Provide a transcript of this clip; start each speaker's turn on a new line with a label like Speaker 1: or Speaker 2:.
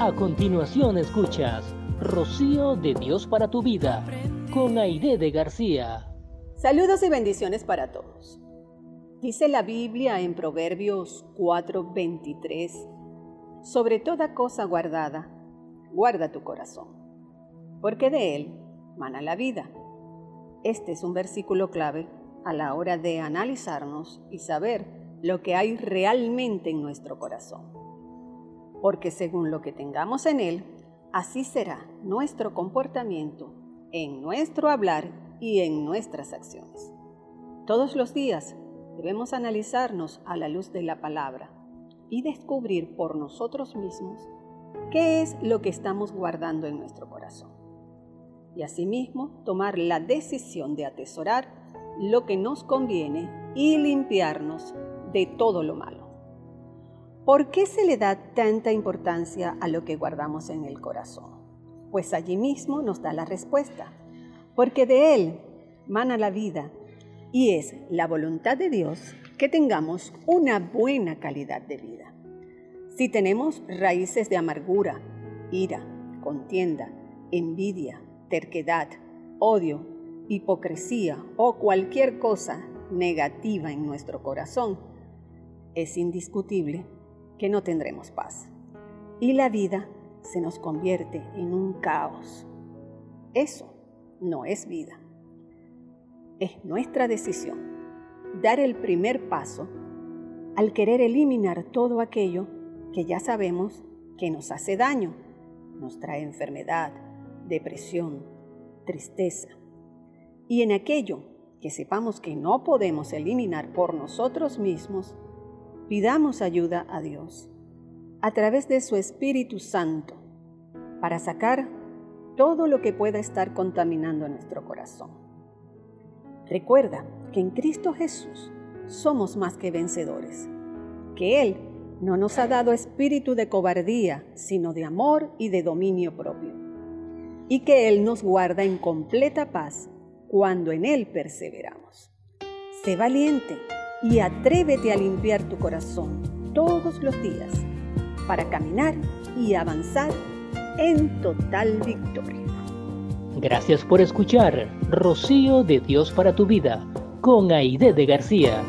Speaker 1: A continuación escuchas Rocío de Dios para tu vida con Aide de García.
Speaker 2: Saludos y bendiciones para todos. Dice la Biblia en Proverbios 4:23, sobre toda cosa guardada, guarda tu corazón, porque de él mana la vida. Este es un versículo clave a la hora de analizarnos y saber lo que hay realmente en nuestro corazón porque según lo que tengamos en Él, así será nuestro comportamiento en nuestro hablar y en nuestras acciones. Todos los días debemos analizarnos a la luz de la palabra y descubrir por nosotros mismos qué es lo que estamos guardando en nuestro corazón. Y asimismo tomar la decisión de atesorar lo que nos conviene y limpiarnos de todo lo malo. ¿Por qué se le da tanta importancia a lo que guardamos en el corazón? Pues allí mismo nos da la respuesta. Porque de Él mana la vida y es la voluntad de Dios que tengamos una buena calidad de vida. Si tenemos raíces de amargura, ira, contienda, envidia, terquedad, odio, hipocresía o cualquier cosa negativa en nuestro corazón, es indiscutible que no tendremos paz. Y la vida se nos convierte en un caos. Eso no es vida. Es nuestra decisión dar el primer paso al querer eliminar todo aquello que ya sabemos que nos hace daño, nos trae enfermedad, depresión, tristeza. Y en aquello que sepamos que no podemos eliminar por nosotros mismos, pidamos ayuda a Dios a través de su Espíritu Santo para sacar todo lo que pueda estar contaminando nuestro corazón. Recuerda que en Cristo Jesús somos más que vencedores, que Él no nos ha dado espíritu de cobardía, sino de amor y de dominio propio, y que Él nos guarda en completa paz cuando en Él perseveramos. Sé valiente y atrévete a limpiar tu corazón todos los días para caminar y avanzar en total victoria.
Speaker 1: Gracias por escuchar Rocío de Dios para tu vida con Aide de García.